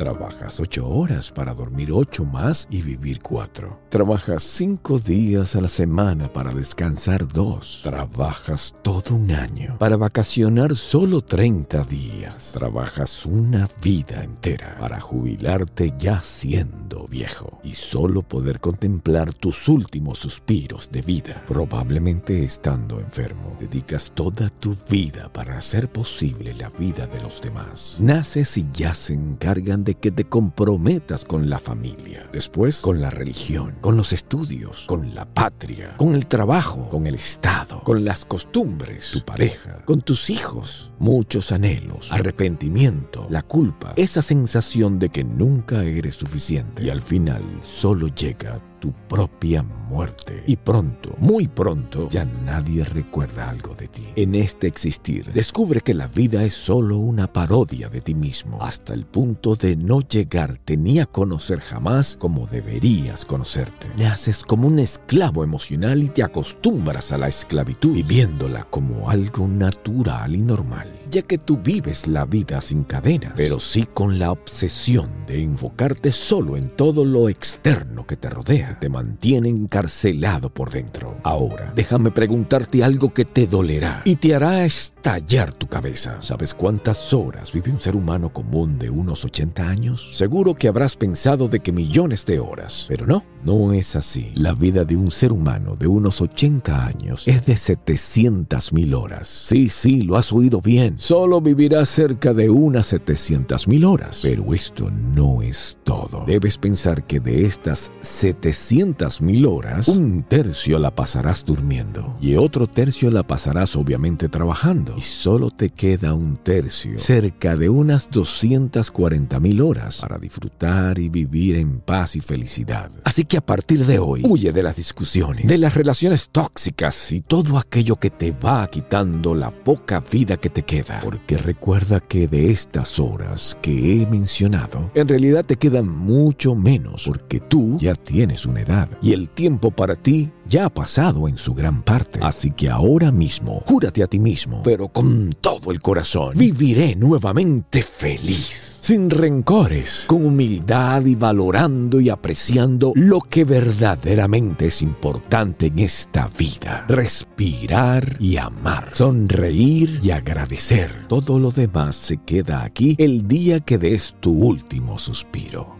Trabajas ocho horas para dormir ocho más y vivir cuatro. Trabajas cinco días a la semana para descansar dos. Trabajas todo un año para vacacionar solo 30 días. Trabajas una vida entera para jubilarte ya siendo viejo y solo poder contemplar tus últimos suspiros de vida. Probablemente estando enfermo, dedicas toda tu vida para hacer posible la vida de los demás. Naces y ya se encargan de que te comprometas con la familia, después con la religión, con los estudios, con la patria, con el trabajo, con el Estado, con las costumbres, tu pareja, con tus hijos, muchos anhelos, arrepentimiento, la culpa, esa sensación de que nunca eres suficiente y al final solo llega tu propia muerte. Y pronto, muy pronto, ya nadie recuerda algo de ti. En este existir, descubre que la vida es solo una parodia de ti mismo, hasta el punto de no llegarte ni a conocer jamás como deberías conocerte. Naces como un esclavo emocional y te acostumbras a la esclavitud, viviéndola como algo natural y normal, ya que tú vives la vida sin cadenas, pero sí con la obsesión de enfocarte solo en todo lo externo que te rodea te mantiene encarcelado por dentro. Ahora, déjame preguntarte algo que te dolerá y te hará estallar tu cabeza. ¿Sabes cuántas horas vive un ser humano común de unos 80 años? Seguro que habrás pensado de que millones de horas, pero no, no es así. La vida de un ser humano de unos 80 años es de 700 mil horas. Sí, sí, lo has oído bien. Solo vivirás cerca de unas 700 mil horas. Pero esto no es todo. Debes pensar que de estas 700 mil horas, un tercio la pasarás durmiendo y otro tercio la pasarás obviamente trabajando. Y solo te queda un tercio, cerca de unas 240 mil horas para disfrutar y vivir en paz y felicidad. Así que a partir de hoy, huye de las discusiones, de las relaciones tóxicas y todo aquello que te va quitando la poca vida que te queda. Porque recuerda que de estas horas que he mencionado, en realidad te quedan mucho menos porque tú ya tienes una edad y el tiempo para ti ya ha pasado en su gran parte. Así que ahora mismo, júrate a ti mismo, pero con todo el corazón, viviré nuevamente feliz sin rencores, con humildad y valorando y apreciando lo que verdaderamente es importante en esta vida. Respirar y amar, sonreír y agradecer. Todo lo demás se queda aquí el día que des tu último suspiro.